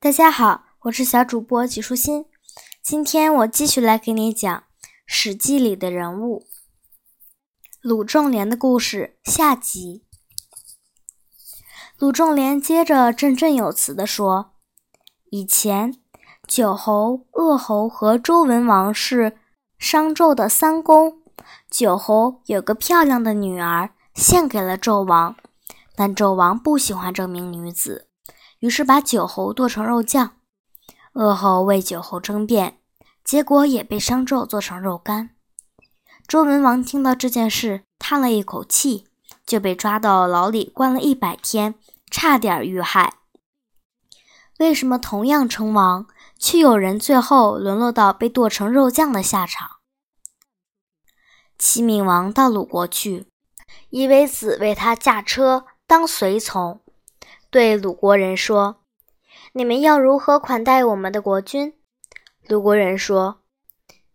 大家好，我是小主播纪舒心。今天我继续来给你讲《史记》里的人物鲁仲连的故事下集。鲁仲连接着振振有词地说：“以前，九侯、鄂侯和周文王是商纣的三公。九侯有个漂亮的女儿，献给了纣王，但纣王不喜欢这名女子。”于是把酒侯剁成肉酱，鄂侯为酒侯争辩，结果也被商纣做成肉干。周文王听到这件事，叹了一口气，就被抓到牢里关了一百天，差点遇害。为什么同样称王，却有人最后沦落到被剁成肉酱的下场？齐闵王到鲁国去，夷为子为他驾车当随从。对鲁国人说：“你们要如何款待我们的国君？”鲁国人说：“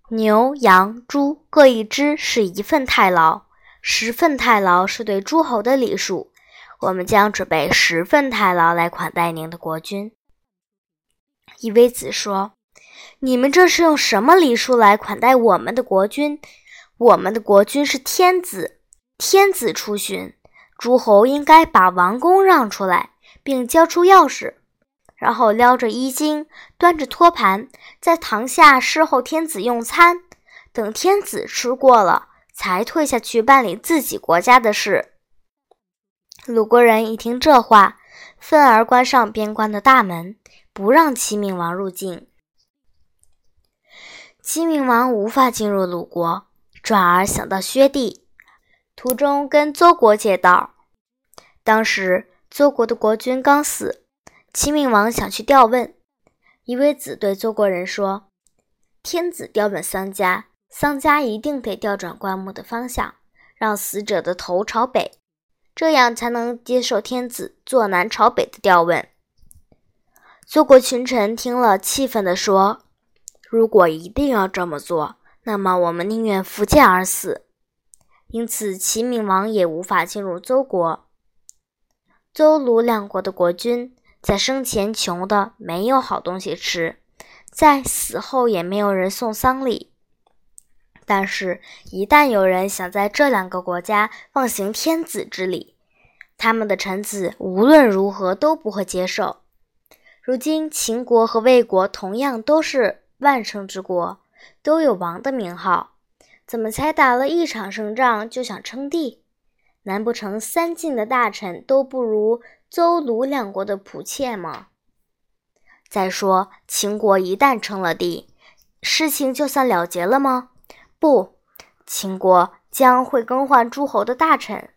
牛、羊、猪各一只是一份太牢，十份太牢是对诸侯的礼数。我们将准备十份太牢来款待您的国君。”夷为子说：“你们这是用什么礼数来款待我们的国君？我们的国君是天子，天子出巡，诸侯应该把王宫让出来。”并交出钥匙，然后撩着衣襟，端着托盘，在堂下侍候天子用餐。等天子吃过了，才退下去办理自己国家的事。鲁国人一听这话，愤而关上边关的大门，不让齐闵王入境。齐闵王无法进入鲁国，转而想到薛地，途中跟邹国借道。当时。邹国的国君刚死，齐闵王想去调问。一位子对邹国人说：“天子调问丧家，丧家一定得调转棺木的方向，让死者的头朝北，这样才能接受天子坐南朝北的调问。”邹国群臣听了，气愤地说：“如果一定要这么做，那么我们宁愿伏剑而死。”因此，齐闵王也无法进入邹国。邹鲁两国的国君在生前穷的没有好东西吃，在死后也没有人送丧礼。但是，一旦有人想在这两个国家放行天子之礼，他们的臣子无论如何都不会接受。如今，秦国和魏国同样都是万圣之国，都有王的名号，怎么才打了一场胜仗就想称帝？难不成三晋的大臣都不如邹鲁两国的仆妾吗？再说，秦国一旦称了帝，事情就算了结了吗？不，秦国将会更换诸侯的大臣，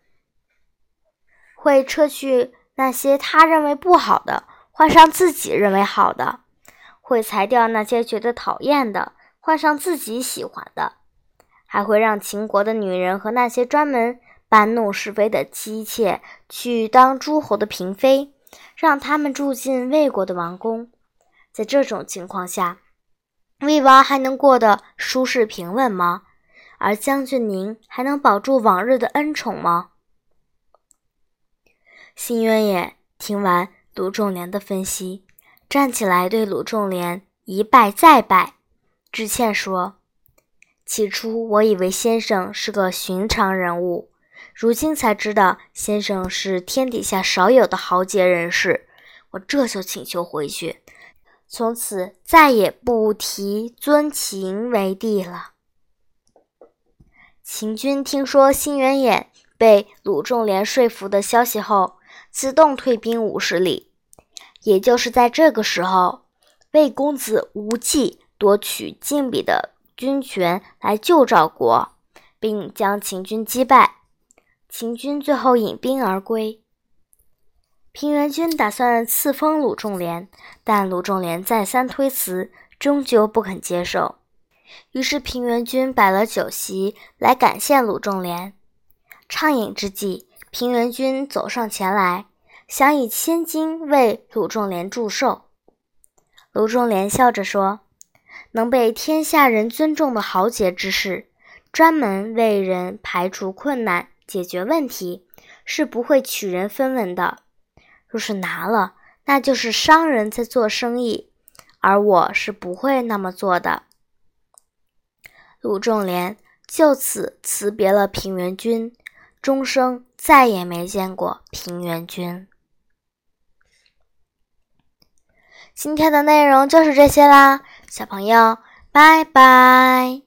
会撤去那些他认为不好的，换上自己认为好的；会裁掉那些觉得讨厌的，换上自己喜欢的；还会让秦国的女人和那些专门。搬弄是非的妻妾去当诸侯的嫔妃，让他们住进魏国的王宫。在这种情况下，魏王还能过得舒适平稳吗？而将军您还能保住往日的恩宠吗？辛渊也听完鲁仲连的分析，站起来对鲁仲连一拜再拜，致歉说：“起初我以为先生是个寻常人物。”如今才知道，先生是天底下少有的豪杰人士。我这就请求回去，从此再也不提尊秦为帝了。秦军听说辛元衍被鲁仲连说服的消息后，自动退兵五十里。也就是在这个时候，魏公子无忌夺取晋鄙的军权来救赵国，并将秦军击败。秦军最后引兵而归。平原君打算赐封鲁仲连，但鲁仲连再三推辞，终究不肯接受。于是平原君摆了酒席来感谢鲁仲连。畅饮之际，平原君走上前来，想以千金为鲁仲连祝寿。鲁仲连笑着说：“能被天下人尊重的豪杰之士，专门为人排除困难。”解决问题是不会取人分文的。若是拿了，那就是商人在做生意，而我是不会那么做的。”鲁仲连就此辞别了平原君，终生再也没见过平原君。今天的内容就是这些啦，小朋友，拜拜。